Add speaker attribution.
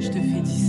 Speaker 1: Je te fais du sale.